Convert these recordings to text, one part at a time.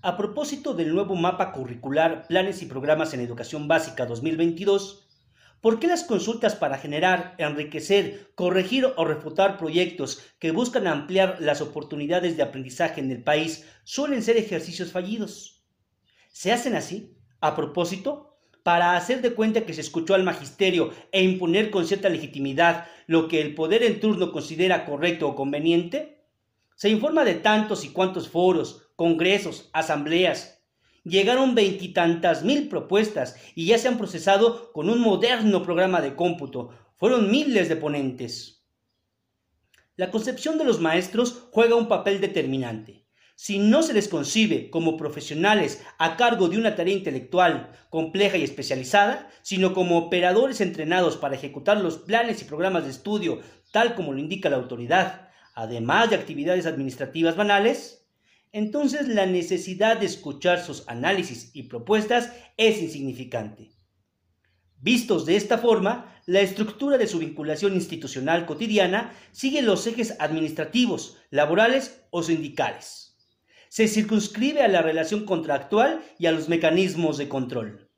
A propósito del nuevo mapa curricular Planes y Programas en Educación Básica 2022, ¿por qué las consultas para generar, enriquecer, corregir o refutar proyectos que buscan ampliar las oportunidades de aprendizaje en el país suelen ser ejercicios fallidos? ¿Se hacen así? A propósito, para hacer de cuenta que se escuchó al magisterio e imponer con cierta legitimidad lo que el poder en turno considera correcto o conveniente? Se informa de tantos y cuantos foros, congresos, asambleas. Llegaron veintitantas mil propuestas y ya se han procesado con un moderno programa de cómputo. Fueron miles de ponentes. La concepción de los maestros juega un papel determinante. Si no se les concibe como profesionales a cargo de una tarea intelectual compleja y especializada, sino como operadores entrenados para ejecutar los planes y programas de estudio tal como lo indica la autoridad, además de actividades administrativas banales, entonces la necesidad de escuchar sus análisis y propuestas es insignificante. Vistos de esta forma, la estructura de su vinculación institucional cotidiana sigue los ejes administrativos, laborales o sindicales. Se circunscribe a la relación contractual y a los mecanismos de control.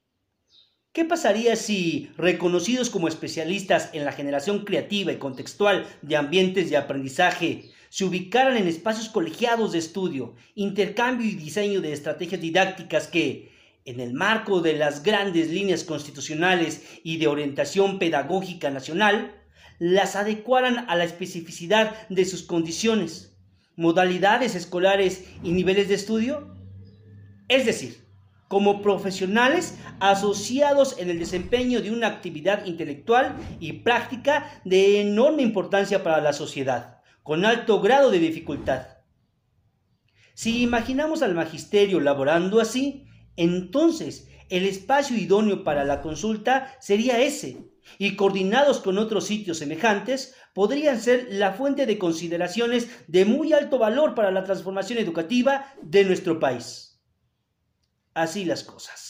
¿Qué pasaría si, reconocidos como especialistas en la generación creativa y contextual de ambientes de aprendizaje, se ubicaran en espacios colegiados de estudio, intercambio y diseño de estrategias didácticas que, en el marco de las grandes líneas constitucionales y de orientación pedagógica nacional, las adecuaran a la especificidad de sus condiciones, modalidades escolares y niveles de estudio? Es decir, como profesionales asociados en el desempeño de una actividad intelectual y práctica de enorme importancia para la sociedad con alto grado de dificultad. Si imaginamos al magisterio laborando así, entonces el espacio idóneo para la consulta sería ese, y coordinados con otros sitios semejantes, podrían ser la fuente de consideraciones de muy alto valor para la transformación educativa de nuestro país. Así las cosas.